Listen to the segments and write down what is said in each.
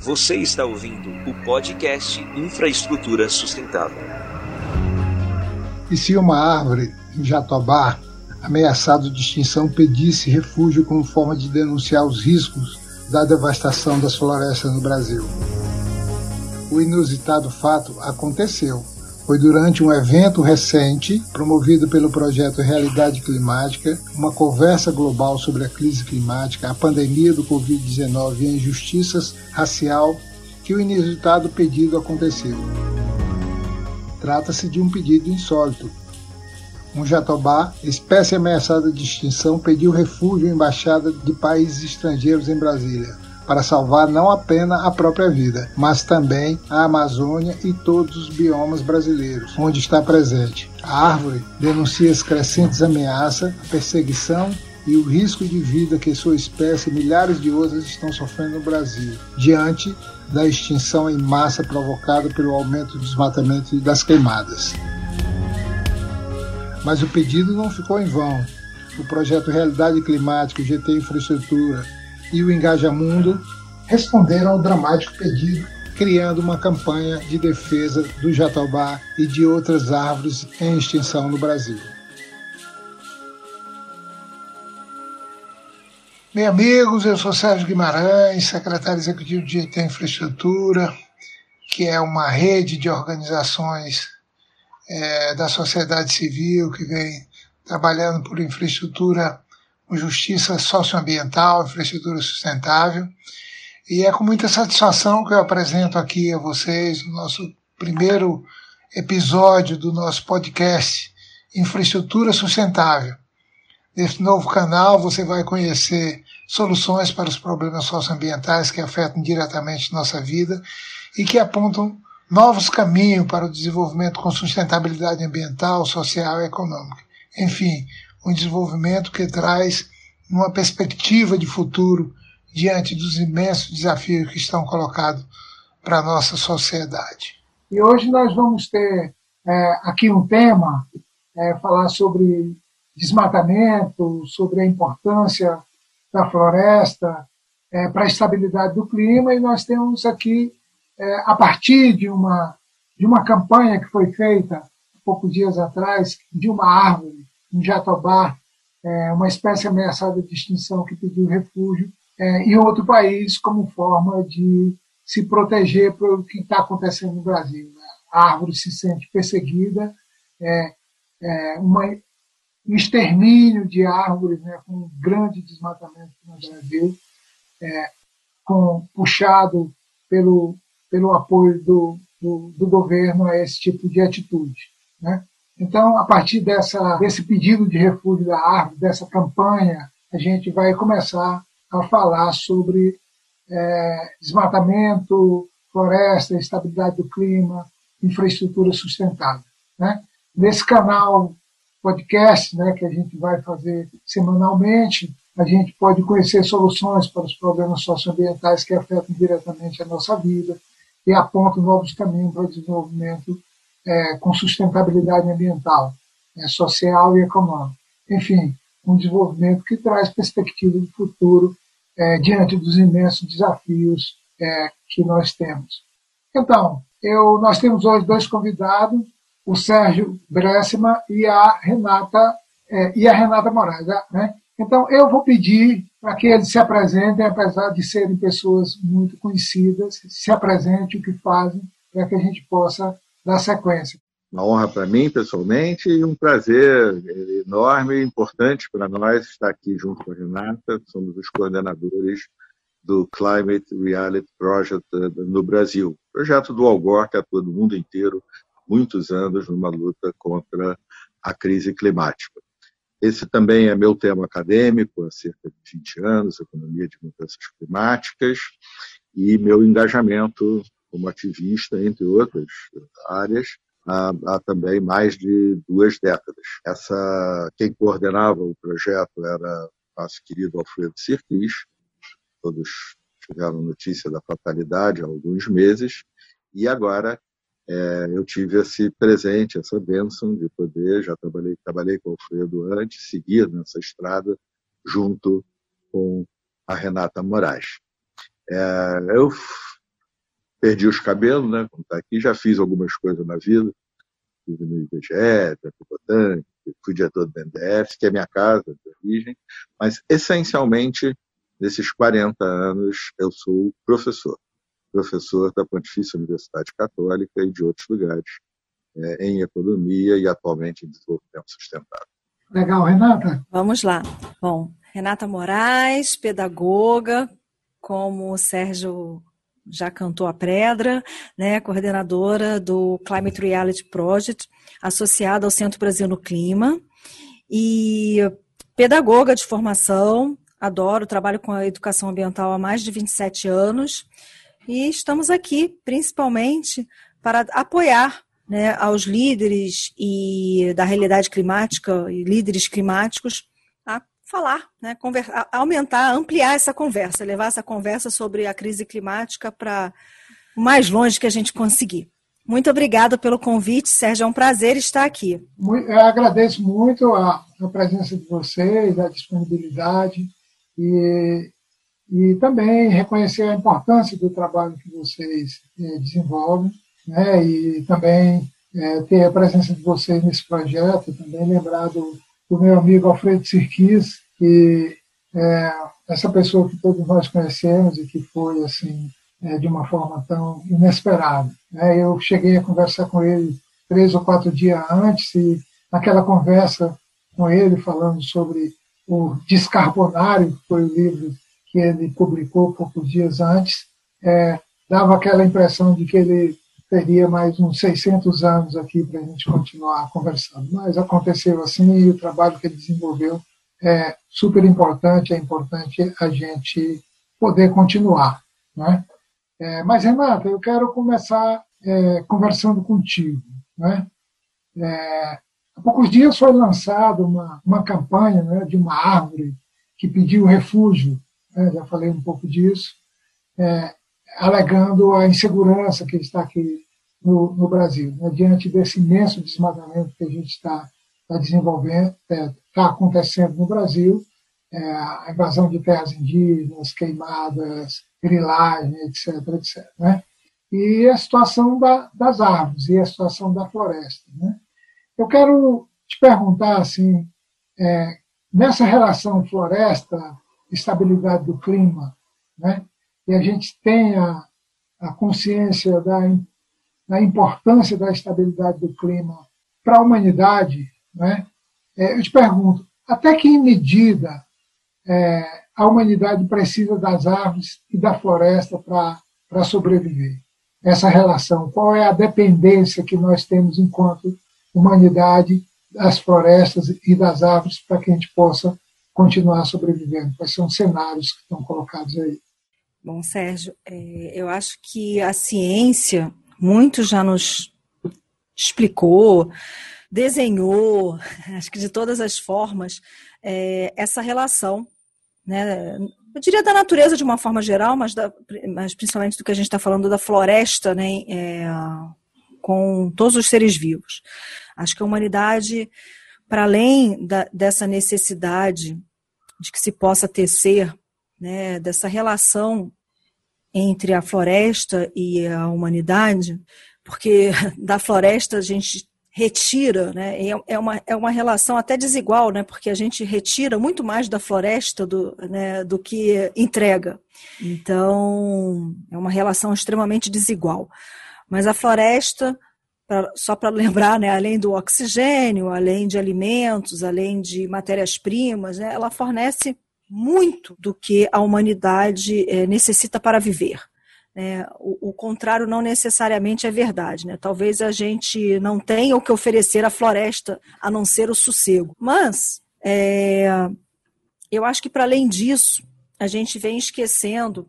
Você está ouvindo o podcast Infraestrutura Sustentável. E se uma árvore em Jatobá, ameaçada de extinção, pedisse refúgio como forma de denunciar os riscos da devastação das florestas no Brasil? O inusitado fato aconteceu foi durante um evento recente, promovido pelo projeto Realidade Climática, uma conversa global sobre a crise climática, a pandemia do Covid-19 e a injustiças racial, que o inusitado pedido aconteceu. Trata-se de um pedido insólito. Um jatobá, espécie ameaçada de extinção, pediu refúgio em embaixada de países estrangeiros em Brasília para salvar não apenas a própria vida, mas também a Amazônia e todos os biomas brasileiros, onde está presente. A árvore denuncia as crescentes ameaças, a perseguição e o risco de vida que sua espécie e milhares de outras estão sofrendo no Brasil, diante da extinção em massa provocada pelo aumento do desmatamento e das queimadas. Mas o pedido não ficou em vão. O projeto Realidade Climática, GT Infraestrutura, e o Engajamundo responderam ao dramático pedido, criando uma campanha de defesa do jatobá e de outras árvores em extinção no Brasil. Meus amigos, eu sou Sérgio Guimarães, secretário executivo de GT Infraestrutura, que é uma rede de organizações é, da sociedade civil que vem trabalhando por infraestrutura justiça socioambiental, infraestrutura sustentável. E é com muita satisfação que eu apresento aqui a vocês o nosso primeiro episódio do nosso podcast Infraestrutura Sustentável. Nesse novo canal você vai conhecer soluções para os problemas socioambientais que afetam diretamente nossa vida e que apontam novos caminhos para o desenvolvimento com sustentabilidade ambiental, social e econômica. Enfim, um desenvolvimento que traz uma perspectiva de futuro diante dos imensos desafios que estão colocados para a nossa sociedade. E hoje nós vamos ter é, aqui um tema, é, falar sobre desmatamento, sobre a importância da floresta é, para a estabilidade do clima, e nós temos aqui, é, a partir de uma, de uma campanha que foi feita poucos dias atrás, de uma árvore em Jatobá, é, uma espécie ameaçada de extinção que pediu refúgio é, em outro país como forma de se proteger pelo que está acontecendo no Brasil. Né? A árvore se sente perseguida, é, é uma, um extermínio de árvores, né, com um grande desmatamento no Brasil, é, com, puxado pelo, pelo apoio do, do, do governo a esse tipo de atitude. Né? Então, a partir dessa, desse pedido de refúgio da árvore, dessa campanha, a gente vai começar a falar sobre é, desmatamento, floresta, estabilidade do clima, infraestrutura sustentável. Né? Nesse canal podcast, né, que a gente vai fazer semanalmente, a gente pode conhecer soluções para os problemas socioambientais que afetam diretamente a nossa vida e apontam novos caminhos para o desenvolvimento é, com sustentabilidade ambiental, é, social e econômica. Enfim, um desenvolvimento que traz perspectiva de futuro é, diante dos imensos desafios é, que nós temos. Então, eu, nós temos hoje dois convidados, o Sérgio Bressima e a Renata é, e a Renata Moraes, né? Então, eu vou pedir para que eles se apresentem, apesar de serem pessoas muito conhecidas, se apresentem o que fazem, para que a gente possa dar sequência. Uma honra para mim, pessoalmente, e um prazer enorme e importante para nós estar aqui junto com a Renata. Somos os coordenadores do Climate Reality Project eh, no Brasil, projeto do Algor que atua no mundo inteiro muitos anos numa luta contra a crise climática. Esse também é meu tema acadêmico há cerca de 20 anos, economia de mudanças climáticas, e meu engajamento como ativista, entre outras áreas, há, há, também mais de duas décadas. Essa, quem coordenava o projeto era nosso querido Alfredo Sirquis, todos tiveram notícia da fatalidade há alguns meses, e agora é, eu tive esse presente, essa bênção de poder, já trabalhei, trabalhei com o Alfredo antes, seguir nessa estrada junto com a Renata Moraes. É, eu perdi os cabelos, né? Como está aqui, já fiz algumas coisas na vida. Fiz no IBGE, Botânico, fui diretor do BNDES, que é minha casa de origem, mas essencialmente, nesses 40 anos, eu sou professor. Professor da Pontifícia Universidade Católica e de outros lugares, é, em economia e atualmente em desenvolvimento sustentável. Legal, Renata? Vamos lá. Bom, Renata Moraes, pedagoga, como o Sérgio já cantou a pedra, né, coordenadora do Climate Reality Project, associada ao Centro Brasil no Clima, e pedagoga de formação, adoro, trabalho com a educação ambiental há mais de 27 anos, e estamos aqui principalmente para apoiar né, aos líderes e da realidade climática e líderes climáticos falar, né, conversar, aumentar, ampliar essa conversa, levar essa conversa sobre a crise climática para o mais longe que a gente conseguir. Muito obrigada pelo convite, Sérgio. É um prazer estar aqui. Eu agradeço muito a, a presença de vocês, a disponibilidade e, e também reconhecer a importância do trabalho que vocês eh, desenvolvem né, e também eh, ter a presença de vocês nesse projeto, também lembrar do, do meu amigo Alfredo Sirquis, que é essa pessoa que todos nós conhecemos e que foi assim é, de uma forma tão inesperada. Né? Eu cheguei a conversar com ele três ou quatro dias antes e naquela conversa com ele falando sobre o Descarbonário, que foi o livro que ele publicou poucos dias antes, é, dava aquela impressão de que ele teria mais uns 600 anos aqui para a gente continuar conversando. Mas aconteceu assim e o trabalho que ele desenvolveu é super importante, é importante a gente poder continuar. Né? É, mas, Renata, eu quero começar é, conversando contigo. Né? É, há poucos dias foi lançada uma, uma campanha né, de uma árvore que pediu refúgio, né, já falei um pouco disso, é, alegando a insegurança que está aqui no, no Brasil, né, diante desse imenso desmatamento que a gente está tá desenvolvendo, está é, acontecendo no Brasil, é, a invasão de terras indígenas, queimadas, grilagem, etc. etc né? E a situação da, das árvores e a situação da floresta. Né? Eu quero te perguntar assim, é, nessa relação floresta-estabilidade do clima, né? E a gente tem a, consciência da, da importância da estabilidade do clima para a humanidade, né? Eu te pergunto, até que medida é, a humanidade precisa das árvores e da floresta para sobreviver? Essa relação, qual é a dependência que nós temos enquanto humanidade das florestas e das árvores para que a gente possa continuar sobrevivendo? Quais são os cenários que estão colocados aí? Bom, Sérgio, é, eu acho que a ciência muito já nos explicou, desenhou, acho que de todas as formas, é, essa relação, né? Eu diria da natureza de uma forma geral, mas, da, mas principalmente do que a gente está falando da floresta, né? É, com todos os seres vivos. Acho que a humanidade, para além da, dessa necessidade de que se possa tecer, né, dessa relação entre a floresta e a humanidade, porque da floresta a gente retira, né? É uma, é uma relação até desigual, né? Porque a gente retira muito mais da floresta do, né, do que entrega. Então, é uma relação extremamente desigual. Mas a floresta, pra, só para lembrar, né, além do oxigênio, além de alimentos, além de matérias-primas, né, ela fornece muito do que a humanidade é, necessita para viver. É, o, o, contrário não necessariamente é verdade. Né? Talvez a gente não tenha o que oferecer à floresta a não ser o sossego. Mas é, eu acho que, para além disso, a gente vem esquecendo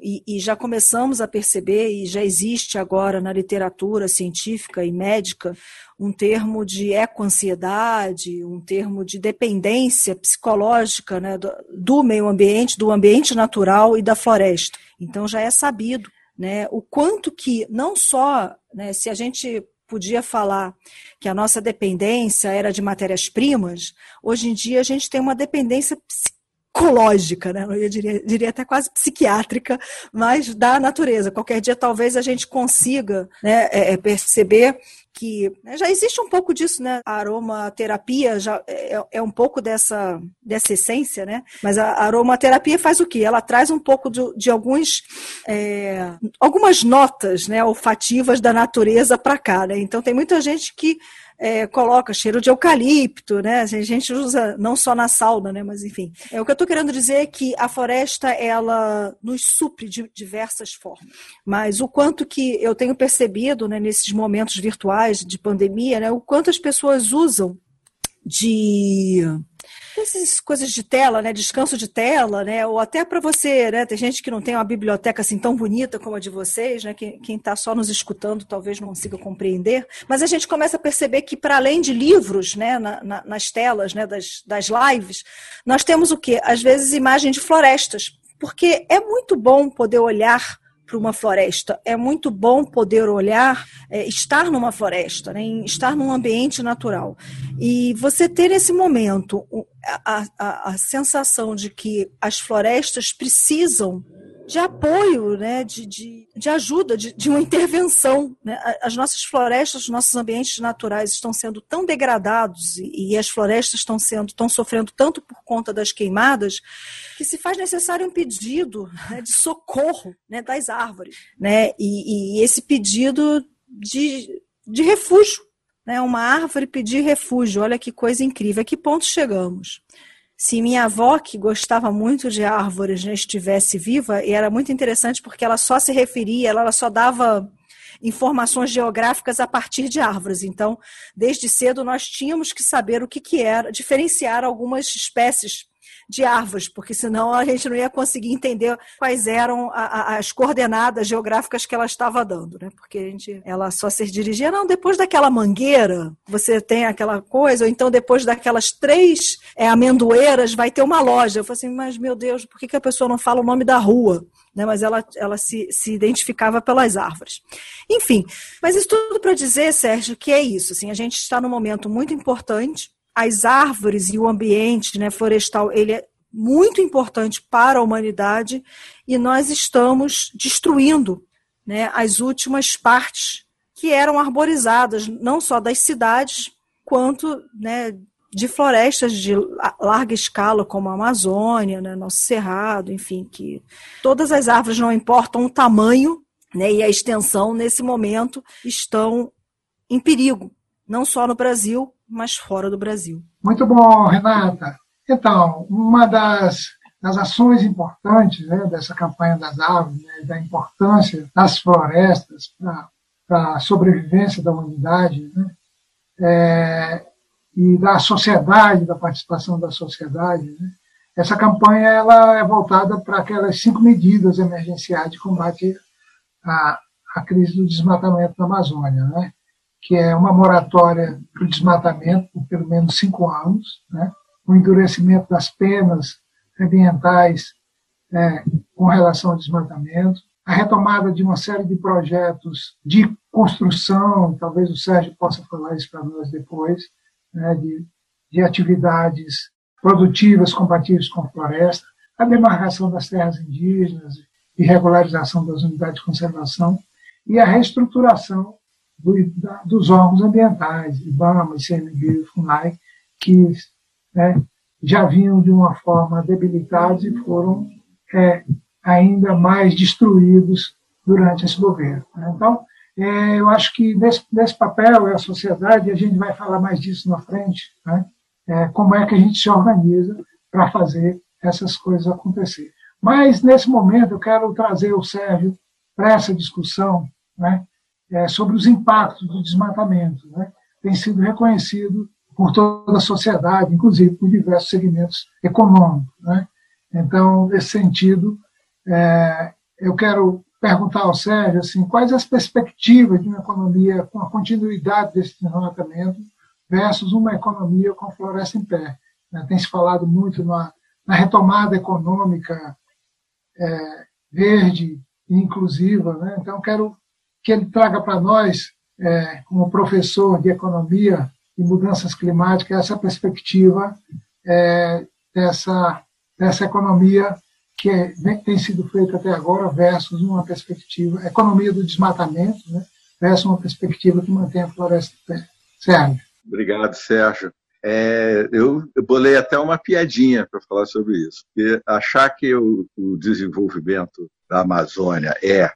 e, e, já começamos a perceber, e já existe agora na literatura científica e médica, um termo de ecoansiedade, um termo de dependência psicológica né, do, do, meio ambiente, do ambiente natural e da floresta. Então já é sabido né, o quanto que, não só né, se a gente podia falar que a nossa dependência era de matérias-primas, hoje em dia a gente tem uma dependência ecológica, né? eu diria, diria até quase psiquiátrica, mas da natureza. Qualquer dia talvez a gente consiga né, é, é perceber que né, já existe um pouco disso, né? A aromaterapia já é, é, é, um pouco dessa, dessa essência, né? Mas a aromaterapia faz o quê? Ela traz um pouco de, de alguns é, algumas notas, né, olfativas da natureza para cá, né? Então tem muita gente que é, coloca cheiro de eucalipto, né? A gente usa não só na sauna, né? Mas enfim. É, o que eu estou querendo dizer é que a floresta ela nos supre de diversas formas. Mas o quanto que eu tenho percebido né, nesses momentos virtuais de pandemia, né? O quanto as pessoas usam de essas coisas de tela, né, descanso de tela, né, ou até para você, né, tem gente que não tem uma biblioteca assim tão bonita como a de vocês, né, quem está só nos escutando talvez não consiga compreender, mas a gente começa a perceber que para além de livros, né, na, na, nas telas, né, das, das lives, nós temos o quê? Às vezes imagem de florestas, porque é muito bom poder olhar para uma floresta. É muito bom poder olhar, é, estar numa floresta, né, estar num ambiente natural. E você ter esse momento a, a, a sensação de que as florestas precisam de apoio, né, de, de, de ajuda, de, de uma intervenção. Né? As nossas florestas, os nossos ambientes naturais estão sendo tão degradados e, e as florestas estão sendo, estão sofrendo tanto por conta das queimadas que se faz necessário um pedido né, de socorro né, das árvores, né? E, e esse pedido de, de refúgio, né? Uma árvore pedir refúgio. Olha que coisa incrível. A que ponto chegamos? Se minha avó, que gostava muito de árvores, né, estivesse viva, e era muito interessante porque ela só se referia, ela só dava informações geográficas a partir de árvores. Então, desde cedo nós tínhamos que saber o que, que era, diferenciar algumas espécies de árvores, porque senão a gente não ia conseguir entender quais eram a, a, as coordenadas geográficas que ela estava dando, né? Porque a gente, ela só se dirigia, não, depois daquela mangueira, você tem aquela coisa, ou então depois daquelas três é, amendoeiras vai ter uma loja. Eu falei assim, mas meu Deus, por que, que a pessoa não fala o nome da rua? Né, mas ela, ela se, se identificava pelas árvores. Enfim, mas isso tudo para dizer, Sérgio, que é isso. Assim, a gente está num momento muito importante as árvores e o ambiente né, florestal ele é muito importante para a humanidade e nós estamos destruindo né, as últimas partes que eram arborizadas, não só das cidades, quanto né, de florestas de larga escala, como a Amazônia, né, nosso Cerrado, enfim, que todas as árvores, não importam o tamanho né, e a extensão, nesse momento, estão em perigo, não só no Brasil, mas fora do Brasil. Muito bom, Renata. Então, uma das, das ações importantes né, dessa campanha das árvores, né, da importância das florestas para a sobrevivência da humanidade né, é, e da sociedade, da participação da sociedade, né, essa campanha ela é voltada para aquelas cinco medidas emergenciais de combate à, à crise do desmatamento da Amazônia. Né? Que é uma moratória para o desmatamento por pelo menos cinco anos, né? o endurecimento das penas ambientais é, com relação ao desmatamento, a retomada de uma série de projetos de construção, talvez o Sérgio possa falar isso para nós depois, né, de, de atividades produtivas compatíveis com a floresta, a demarcação das terras indígenas e regularização das unidades de conservação e a reestruturação do, da, dos órgãos ambientais, IBAMA, ICMBio, FUNAI, que né, já vinham de uma forma debilitados e foram é, ainda mais destruídos durante esse governo. Né? Então, é, eu acho que nesse, nesse papel é a sociedade, e a gente vai falar mais disso na frente, né? é, como é que a gente se organiza para fazer essas coisas acontecer. Mas, nesse momento, eu quero trazer o Sérgio para essa discussão, né? É, sobre os impactos do desmatamento. Né? Tem sido reconhecido por toda a sociedade, inclusive por diversos segmentos econômicos. Né? Então, nesse sentido, é, eu quero perguntar ao Sérgio assim, quais as perspectivas de uma economia com a continuidade desse desmatamento versus uma economia com floresta em pé. Né? Tem se falado muito na, na retomada econômica é, verde e inclusiva. Né? Então, quero que ele traga para nós, é, como professor de economia e mudanças climáticas, essa perspectiva é, dessa dessa economia que é, tem sido feita até agora versus uma perspectiva, economia do desmatamento, né, versus uma perspectiva que mantém a floresta em pé. Sérgio. Obrigado, Sérgio. É, eu, eu, bolei até uma piadinha para falar sobre isso, porque achar que o, o, desenvolvimento da Amazônia é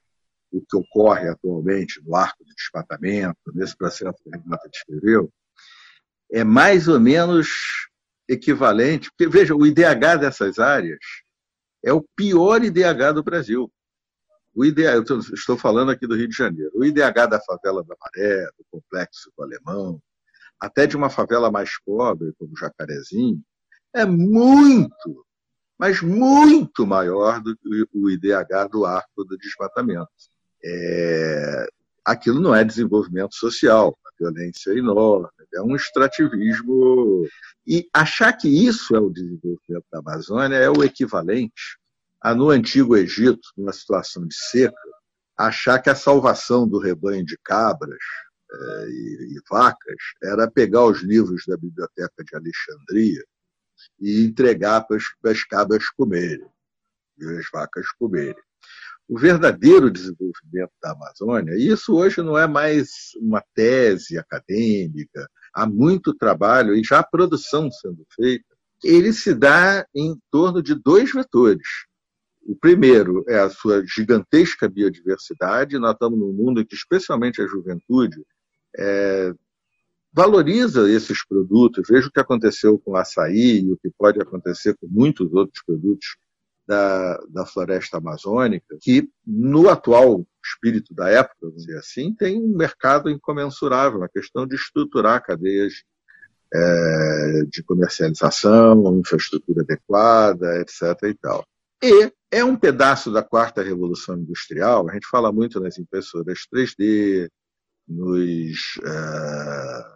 o que ocorre atualmente no arco de desmatamento, nesse processo que a Renata descreveu, é mais ou menos equivalente, porque veja, o IDH dessas áreas é o pior IDH do Brasil. O IDH, estou falando aqui do Rio de Janeiro, o IDH da favela da Maré, do complexo do Alemão, até de uma favela mais pobre, como Jacarezinho, é muito, mas muito maior do que o IDH do arco do desmatamento. É, aquilo não é desenvolvimento social, a violência é enorme, é um extrativismo. E achar que isso é o desenvolvimento da Amazônia é o equivalente a, no Antigo Egito, numa situação de seca, achar que a salvação do rebanho de cabras é, e, e vacas era pegar os livros da Biblioteca de Alexandria e entregar para as cabras comerem e as vacas comerem o verdadeiro desenvolvimento da Amazônia, e isso hoje não é mais uma tese acadêmica, há muito trabalho e já produção sendo feita, ele se dá em torno de dois vetores. O primeiro é a sua gigantesca biodiversidade. Nós estamos num mundo em que, especialmente a juventude, é, valoriza esses produtos. Veja o que aconteceu com o açaí e o que pode acontecer com muitos outros produtos da, da floresta amazônica, que no atual espírito da época, vamos dizer assim, tem um mercado incomensurável, a questão de estruturar cadeias é, de comercialização, infraestrutura adequada, etc. E, tal. e é um pedaço da quarta revolução industrial, a gente fala muito nas impressoras 3D, nos é,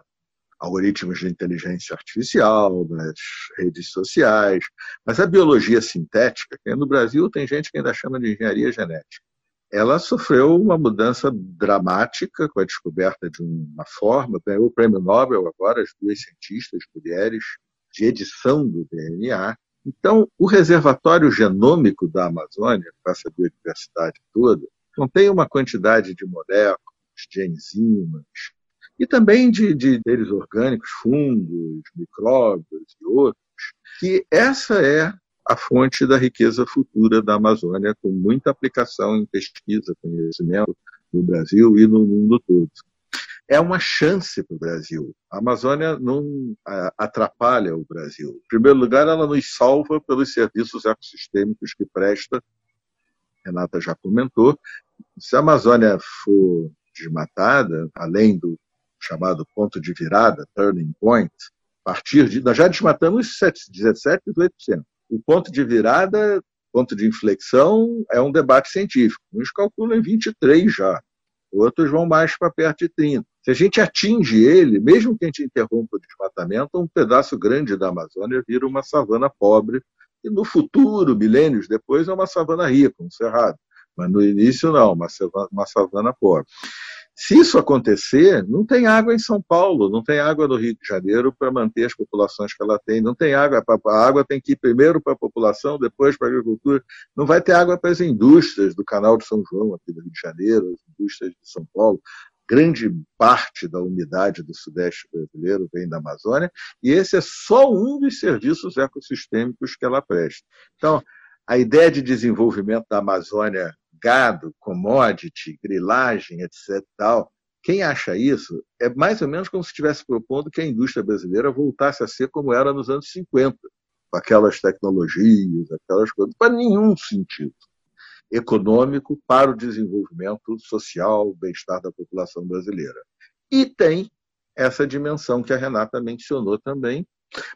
algoritmos de inteligência artificial, nas redes sociais, mas a biologia sintética, que no Brasil tem gente que ainda chama de engenharia genética, ela sofreu uma mudança dramática com a descoberta de uma forma, ganhou o prêmio Nobel agora, as duas cientistas mulheres, de edição do DNA. Então, o reservatório genômico da Amazônia, com essa biodiversidade toda, contém uma quantidade de moléculas, de enzimas, e também de, de seres orgânicos, fungos, micróbios e outros, que essa é a fonte da riqueza futura da Amazônia, com muita aplicação em pesquisa, conhecimento no Brasil e no mundo todo. É uma chance para o Brasil. A Amazônia não atrapalha o Brasil. Em primeiro lugar, ela nos salva pelos serviços ecossistêmicos que presta. Renata já comentou. Se a Amazônia for desmatada, além do chamado ponto de virada, turning point, a partir de. Nós já desmatamos 17, 18%. O ponto de virada, ponto de inflexão, é um debate científico. Uns calculam em 23 já, outros vão mais para perto de 30. Se a gente atinge ele, mesmo que a gente interrompa o desmatamento, um pedaço grande da Amazônia vira uma savana pobre, e no futuro, milênios depois, é uma savana rica, um cerrado. Mas no início, não, uma savana pobre. Se isso acontecer, não tem água em São Paulo, não tem água no Rio de Janeiro para manter as populações que ela tem, não tem água, a água tem que ir primeiro para a população, depois para a agricultura, não vai ter água para as indústrias do Canal de São João, aqui do Rio de Janeiro, as indústrias de São Paulo, grande parte da umidade do Sudeste brasileiro vem da Amazônia, e esse é só um dos serviços ecossistêmicos que ela presta. Então, a ideia de desenvolvimento da Amazônia gado, commodity, grilagem, etc. Tal, quem acha isso é mais ou menos como se estivesse propondo que a indústria brasileira voltasse a ser como era nos anos 50, com aquelas tecnologias, aquelas coisas, para nenhum sentido econômico para o desenvolvimento social, bem-estar da população brasileira. E tem essa dimensão que a Renata mencionou também,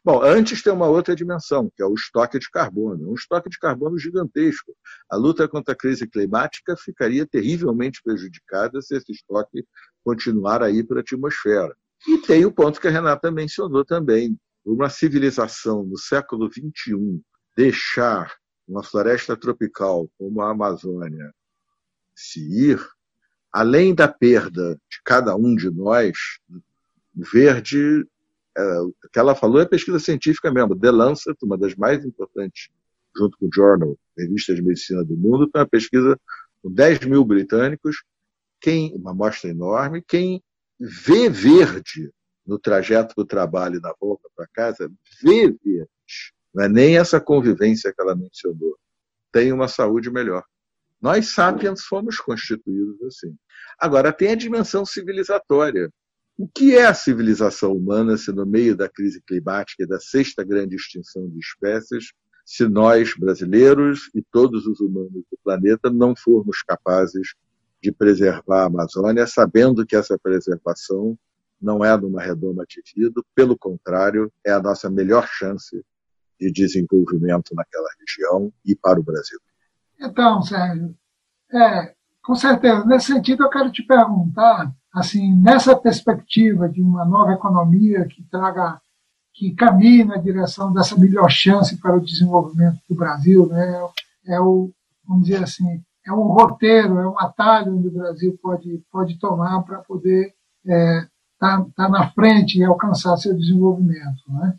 Bom, antes tem uma outra dimensão, que é o estoque de carbono. Um estoque de carbono gigantesco. A luta contra a crise climática ficaria terrivelmente prejudicada se esse estoque continuar a ir para a atmosfera. E tem o ponto que a Renata mencionou também. Uma civilização no século XXI deixar uma floresta tropical como a Amazônia se ir, além da perda de cada um de nós, verde o que ela falou é pesquisa científica mesmo. The Lancet, uma das mais importantes junto com o Journal, Revista de Medicina do Mundo, foi uma pesquisa com 10 mil britânicos, quem, uma amostra enorme, quem vê verde no trajeto do trabalho e na volta para casa, vê verde. Não é nem essa convivência que ela mencionou. Tem uma saúde melhor. Nós, sapiens, fomos constituídos assim. Agora, tem a dimensão civilizatória. O que é a civilização humana se no meio da crise climática e da sexta grande extinção de espécies, se nós, brasileiros e todos os humanos do planeta, não formos capazes de preservar a Amazônia, sabendo que essa preservação não é numa redoma vidro, pelo contrário, é a nossa melhor chance de desenvolvimento naquela região e para o Brasil. Então, Sérgio, é, com certeza, nesse sentido eu quero te perguntar, assim, nessa perspectiva de uma nova economia que traga, que caminhe na direção dessa melhor chance para o desenvolvimento do Brasil, né? É o, vamos dizer assim, é um roteiro, é um atalho onde o Brasil pode pode tomar para poder é, estar tá, tá na frente e alcançar seu desenvolvimento. Né?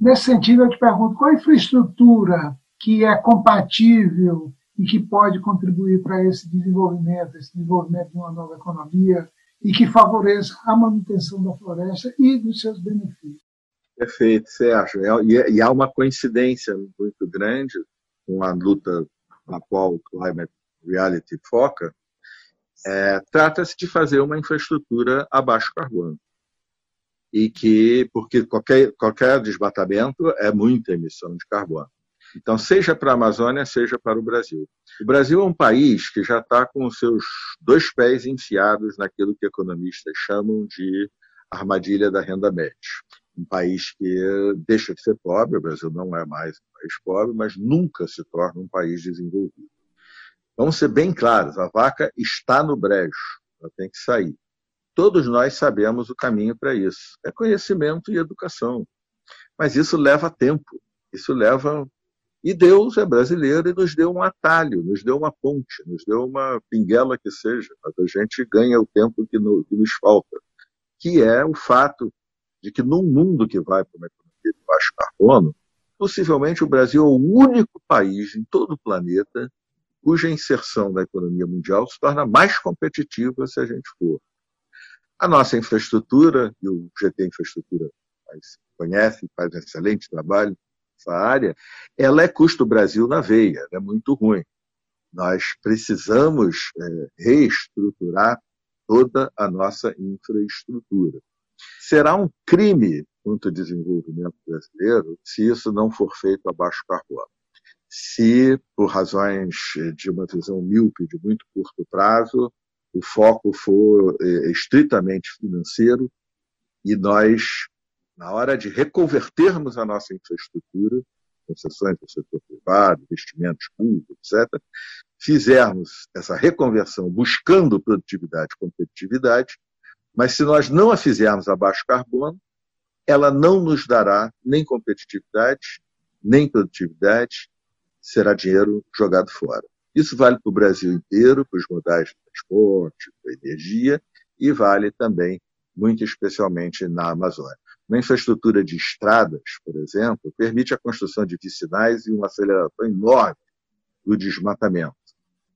Nesse sentido, eu te pergunto qual infraestrutura que é compatível e que pode contribuir para esse desenvolvimento, esse desenvolvimento de uma nova economia e que favoreça a manutenção da floresta e dos seus benefícios. Perfeito, Sérgio. É, e há uma coincidência muito grande com a luta na qual o Climate Reality foca, é, trata-se de fazer uma infraestrutura a baixo carbono. E que, porque qualquer, qualquer desmatamento é muita emissão de carbono. Então, seja para a Amazônia, seja para o Brasil. O Brasil é um país que já está com os seus dois pés enfiados naquilo que economistas chamam de armadilha da renda média. Um país que deixa de ser pobre, o Brasil não é mais um país pobre, mas nunca se torna um país desenvolvido. Vamos ser bem claros: a vaca está no brejo, ela tem que sair. Todos nós sabemos o caminho para isso: é conhecimento e educação. Mas isso leva tempo, isso leva. E Deus é brasileiro e nos deu um atalho, nos deu uma ponte, nos deu uma pinguela que seja, mas a gente ganha o tempo que, no, que nos falta, que é o fato de que num mundo que vai para uma economia de baixo carbono, possivelmente o Brasil é o único país em todo o planeta cuja inserção na economia mundial se torna mais competitiva se a gente for. A nossa infraestrutura, e o GT Infraestrutura conhece, faz um excelente trabalho nessa área, ela é custo Brasil na veia, é muito ruim. Nós precisamos é, reestruturar toda a nossa infraestrutura. Será um crime contra o desenvolvimento brasileiro se isso não for feito a baixo carbono se, por razões de uma visão míope de muito curto prazo, o foco for é, estritamente financeiro e nós, na hora de reconvertermos a nossa infraestrutura, concessões do setor privado, investimentos públicos, etc., fizermos essa reconversão buscando produtividade e competitividade, mas se nós não a fizermos a baixo carbono, ela não nos dará nem competitividade, nem produtividade será dinheiro jogado fora. Isso vale para o Brasil inteiro, para os modais de transporte, para a energia, e vale também, muito especialmente, na Amazônia. Uma infraestrutura de estradas, por exemplo, permite a construção de vicinais e uma aceleração enorme do desmatamento.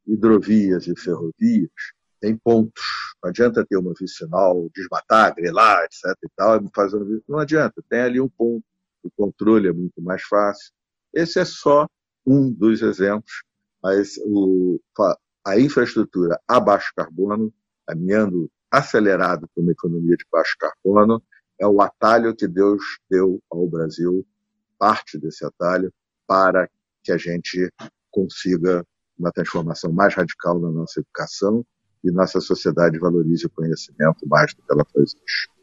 Hidrovias e ferrovias têm pontos. Não adianta ter uma vicinal, desmatar, grelar, etc. E tal, fazer Não adianta, tem ali um ponto. O controle é muito mais fácil. Esse é só um dos exemplos, mas o, a infraestrutura a baixo carbono, caminhando acelerado para uma economia de baixo carbono, é o atalho que Deus deu ao Brasil, parte desse atalho, para que a gente consiga uma transformação mais radical na nossa educação e nossa sociedade valorize o conhecimento mais do que ela faz hoje.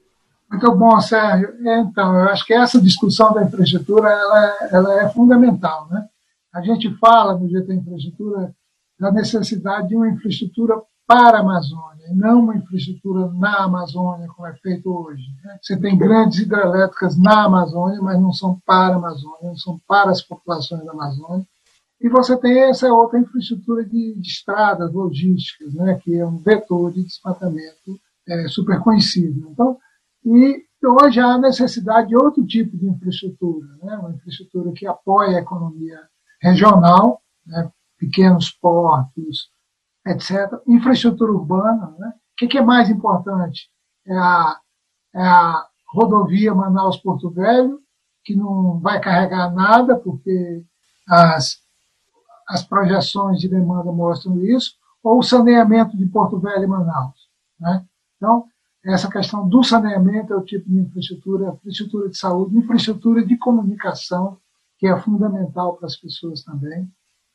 Muito bom, Sérgio. Então, eu acho que essa discussão da infraestrutura ela, é, ela é fundamental, né? A gente fala no GT Infraestrutura da necessidade de uma infraestrutura para a Amazônia, e não uma infraestrutura na Amazônia, como é feito hoje. Né? Você tem grandes hidrelétricas na Amazônia, mas não são para a Amazônia, não são para as populações da Amazônia. E você tem essa outra infraestrutura de, de estradas logísticas, né? que é um vetor de desmatamento é, super conhecido. Então, e hoje há necessidade de outro tipo de infraestrutura, né? uma infraestrutura que apoie a economia regional, né, pequenos portos, etc. Infraestrutura urbana, né? o que, que, é mais importante? É a, é a rodovia Manaus-Porto Velho, que não vai carregar nada, porque as, as projeções de demanda mostram isso, ou o saneamento de Porto Velho e Manaus. Né? Então, essa questão do saneamento é o tipo de infraestrutura, infraestrutura de saúde, infraestrutura de comunicação, que é fundamental para as pessoas também.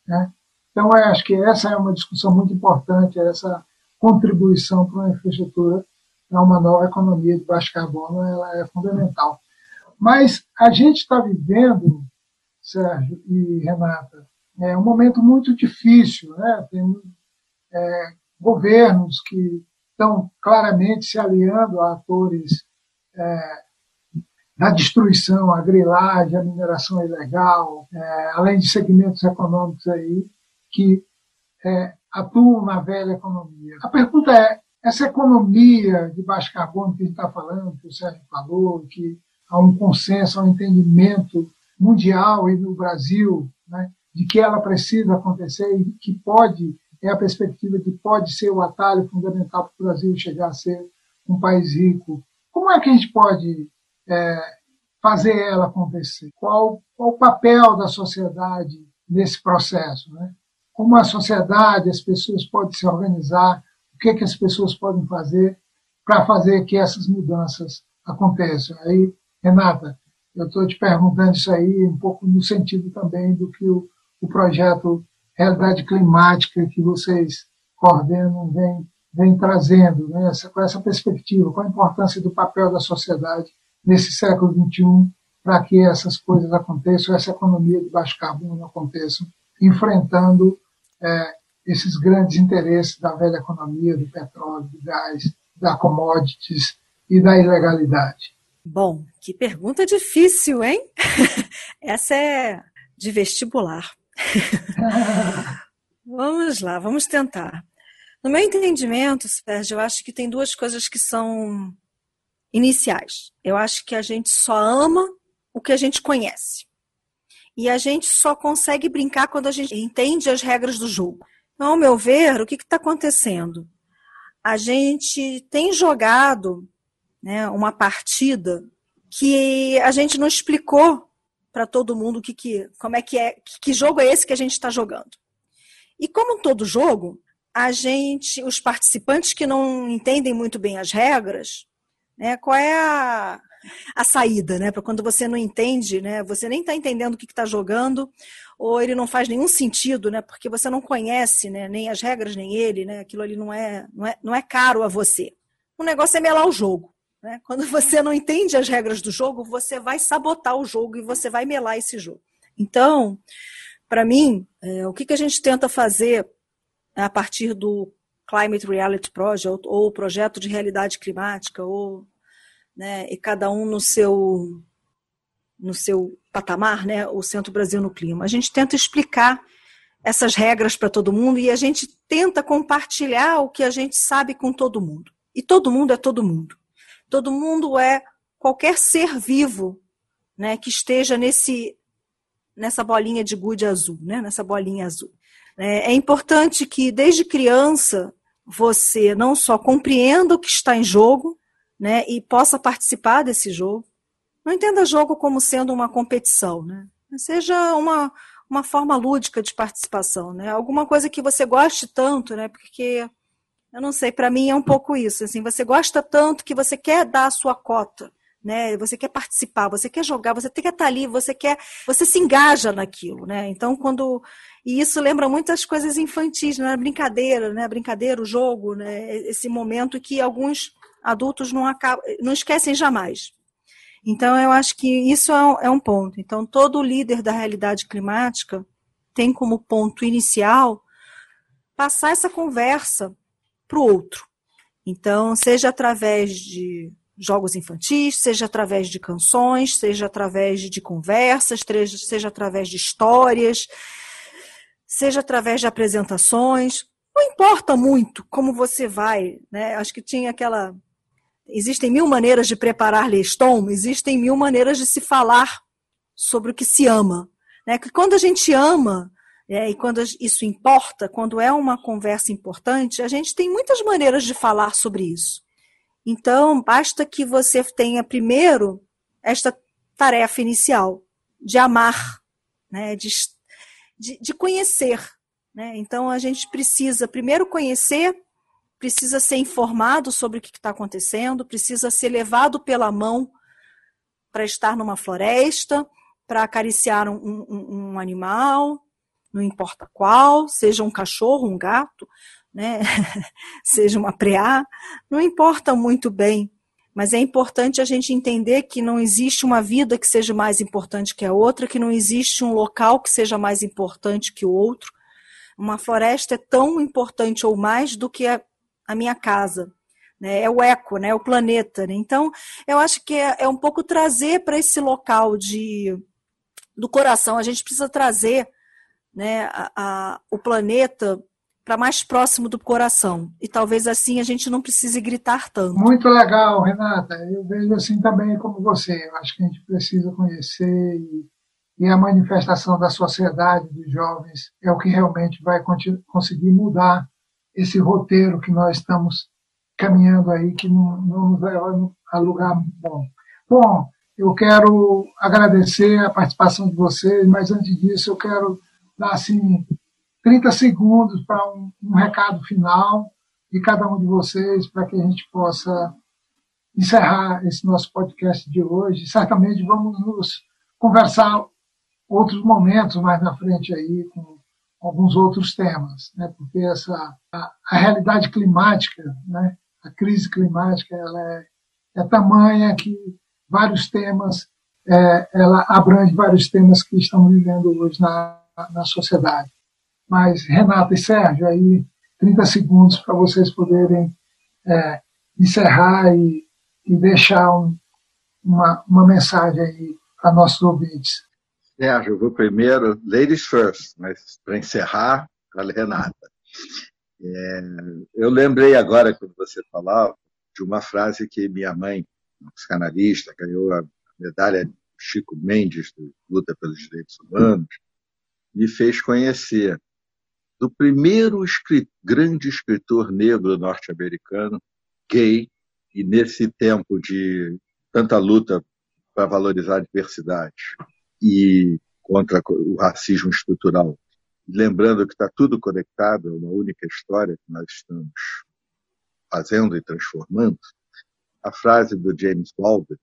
Né? Então, acho que essa é uma discussão muito importante, essa contribuição para uma infraestrutura, para uma nova economia de baixo carbono, ela é fundamental. Mas a gente está vivendo, Sérgio e Renata, é um momento muito difícil. Né? Temos é, governos que estão claramente se aliando a atores é, da destruição, a grilagem, a mineração ilegal, é, além de segmentos econômicos aí que é, atuam na velha economia. A pergunta é, essa economia de baixo carbono que a gente está falando, que o Sérgio falou, que há um consenso, há um entendimento mundial e no Brasil né, de que ela precisa acontecer e que pode é a perspectiva de pode ser o atalho fundamental para o Brasil chegar a ser um país rico. Como é que a gente pode é, fazer ela acontecer? Qual, qual, o papel da sociedade nesse processo? Né? Como a sociedade, as pessoas podem se organizar? O que, é que as pessoas podem fazer para fazer que essas mudanças aconteçam? Aí, Renata, eu estou te perguntando isso aí um pouco no sentido também do que o, o projeto realidade climática que vocês coordenam vem, vem trazendo, né? essa, com essa perspectiva, qual a importância do papel da sociedade nesse século XXI para que essas coisas aconteçam, essa economia de baixo carbono aconteça, enfrentando é, esses grandes interesses da velha economia, do petróleo, do gás, da commodities e da ilegalidade. Bom, que pergunta difícil, hein? Essa é de vestibular. vamos lá, vamos tentar. No meu entendimento, Sérgio, eu acho que tem duas coisas que são iniciais. Eu acho que a gente só ama o que a gente conhece. E a gente só consegue brincar quando a gente entende as regras do jogo. Então, ao meu ver, o que está acontecendo? A gente tem jogado né, uma partida que a gente não explicou para todo mundo que, que, como é que é, que jogo é esse que a gente está jogando. E como todo jogo, a gente, os participantes que não entendem muito bem as regras, né, qual é a, a saída, né? Para quando você não entende, né? Você nem está entendendo o que está jogando, ou ele não faz nenhum sentido, né? Porque você não conhece, né? Nem as regras, nem ele, né? Aquilo ali não é, não é, não é caro a você. O negócio é melar o jogo. Né? Quando você não entende as regras do jogo, você vai sabotar o jogo e você vai melar esse jogo. Então, para mim, é, o que, que a gente tenta fazer a partir do Climate Reality Project, ou o projeto de realidade climática, ou né, e cada um no seu no seu patamar, né, o Centro Brasil no Clima. A gente tenta explicar essas regras para todo mundo e a gente tenta compartilhar o que a gente sabe com todo mundo. E todo mundo é todo mundo. Todo mundo é qualquer ser vivo né, que esteja nesse, nessa bolinha de gude azul, né, nessa bolinha azul. É, é importante que, desde criança, você não só compreenda o que está em jogo né, e possa participar desse jogo. Não entenda jogo como sendo uma competição, né? seja uma, uma forma lúdica de participação, né? Alguma coisa que você goste tanto, né? Porque eu não sei, para mim é um pouco isso. Assim, você gosta tanto que você quer dar a sua cota, né? Você quer participar, você quer jogar, você quer estar ali, você quer, você se engaja naquilo, né? Então, quando e isso lembra muitas coisas infantis, né? A brincadeira, né? A brincadeira, o jogo, né? Esse momento que alguns adultos não acabam, não esquecem jamais. Então, eu acho que isso é um é ponto. Então, todo líder da realidade climática tem como ponto inicial passar essa conversa para o outro. Então, seja através de jogos infantis, seja através de canções, seja através de conversas, seja através de histórias, seja através de apresentações. Não importa muito como você vai, né? Acho que tinha aquela. Existem mil maneiras de preparar Leston, existem mil maneiras de se falar sobre o que se ama. Né? Que quando a gente ama, é, e quando isso importa, quando é uma conversa importante, a gente tem muitas maneiras de falar sobre isso. Então, basta que você tenha primeiro esta tarefa inicial de amar, né, de, de, de conhecer. Né? Então, a gente precisa primeiro conhecer, precisa ser informado sobre o que está acontecendo, precisa ser levado pela mão para estar numa floresta, para acariciar um, um, um animal, não importa qual, seja um cachorro, um gato, né? seja uma preá, não importa muito bem. Mas é importante a gente entender que não existe uma vida que seja mais importante que a outra, que não existe um local que seja mais importante que o outro. Uma floresta é tão importante ou mais do que a, a minha casa. Né? É o eco, né? É o planeta. Né? Então, eu acho que é, é um pouco trazer para esse local de, do coração. A gente precisa trazer né, a, a, o planeta para mais próximo do coração. E talvez assim a gente não precise gritar tanto. Muito legal, Renata. Eu vejo assim também como você. Eu acho que a gente precisa conhecer e, e a manifestação da sociedade dos jovens é o que realmente vai conseguir mudar esse roteiro que nós estamos caminhando aí, que não, não nos leva a lugar bom. Bom, eu quero agradecer a participação de vocês, mas antes disso eu quero dar assim 30 segundos para um, um, recado final de cada um de vocês, para que a gente possa encerrar esse nosso podcast de hoje. Certamente vamos nos conversar outros momentos mais na frente aí com alguns outros temas, né? Porque essa a, a realidade climática, né? A crise climática, ela é, é tamanha que vários temas, é, ela abrange vários temas que estamos vivendo hoje na na sociedade. Mas, Renata e Sérgio, aí 30 segundos para vocês poderem é, encerrar e, e deixar um, uma, uma mensagem aí para nossos ouvintes. Eu vou primeiro, ladies first, mas para encerrar, a Renata. É, eu lembrei agora, quando você falava, de uma frase que minha mãe, psicanalista, ganhou a medalha Chico Mendes, de luta pelos direitos humanos, me fez conhecer do primeiro grande escritor negro norte-americano, gay, e nesse tempo de tanta luta para valorizar a diversidade e contra o racismo estrutural. Lembrando que está tudo conectado, é uma única história que nós estamos fazendo e transformando, a frase do James Baldwin,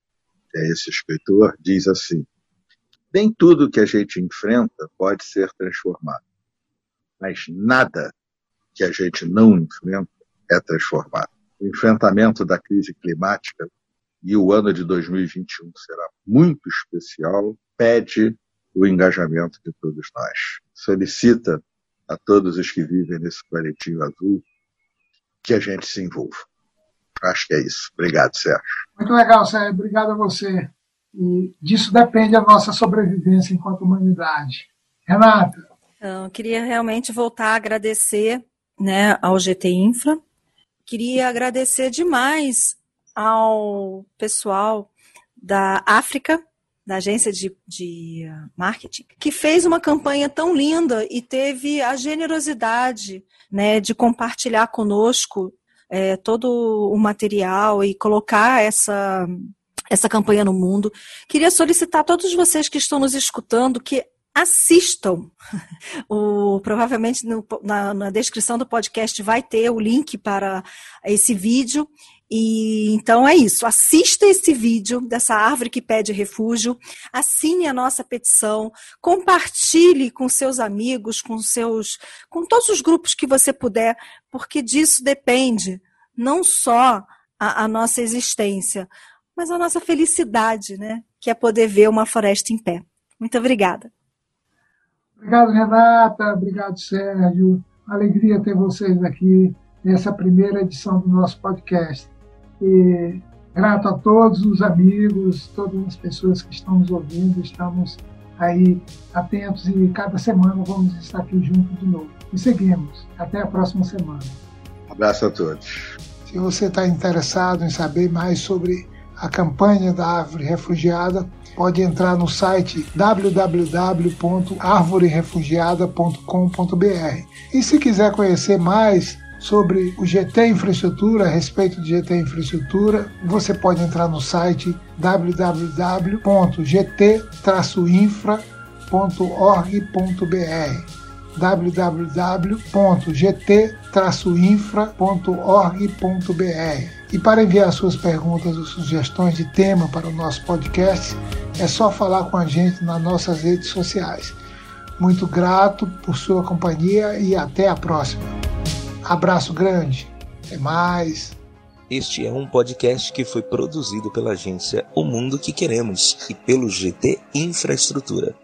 que é esse escritor, diz assim: nem tudo que a gente enfrenta pode ser transformado. Mas nada que a gente não enfrenta é transformado. O enfrentamento da crise climática e o ano de 2021 será muito especial, pede o engajamento de todos nós. Solicita a todos os que vivem nesse planetinho azul que a gente se envolva. Acho que é isso. Obrigado, Sérgio. Muito legal, Sérgio. Obrigado a você. E disso depende a nossa sobrevivência enquanto humanidade. Renata? Então, eu queria realmente voltar a agradecer né, ao GT Infra. Queria agradecer demais ao pessoal da África, da agência de, de marketing, que fez uma campanha tão linda e teve a generosidade né, de compartilhar conosco é, todo o material e colocar essa essa campanha no mundo. Queria solicitar a todos vocês que estão nos escutando que assistam. O, provavelmente no, na, na, descrição do podcast vai ter o link para esse vídeo. E então é isso. Assista esse vídeo dessa árvore que pede refúgio, assine a nossa petição, compartilhe com seus amigos, com seus, com todos os grupos que você puder, porque disso depende não só a, a nossa existência, mas a nossa felicidade, né? Que é poder ver uma floresta em pé. Muito obrigada. Obrigado, Renata. Obrigado, Sérgio. Alegria ter vocês aqui nessa primeira edição do nosso podcast. E grato a todos os amigos, todas as pessoas que estão nos ouvindo. Estamos aí atentos e cada semana vamos estar aqui junto de novo. E seguimos. Até a próxima semana. Um abraço a todos. Se você está interessado em saber mais sobre a campanha da árvore refugiada, pode entrar no site www.arvorerefugiada.com.br. E se quiser conhecer mais sobre o GT Infraestrutura, a respeito do GT Infraestrutura, você pode entrar no site www.gt-infra.org.br www.gt-infra.org.br. E para enviar suas perguntas ou sugestões de tema para o nosso podcast, é só falar com a gente nas nossas redes sociais. Muito grato por sua companhia e até a próxima. Abraço grande. Até mais. Este é um podcast que foi produzido pela agência O Mundo que Queremos e pelo GT Infraestrutura.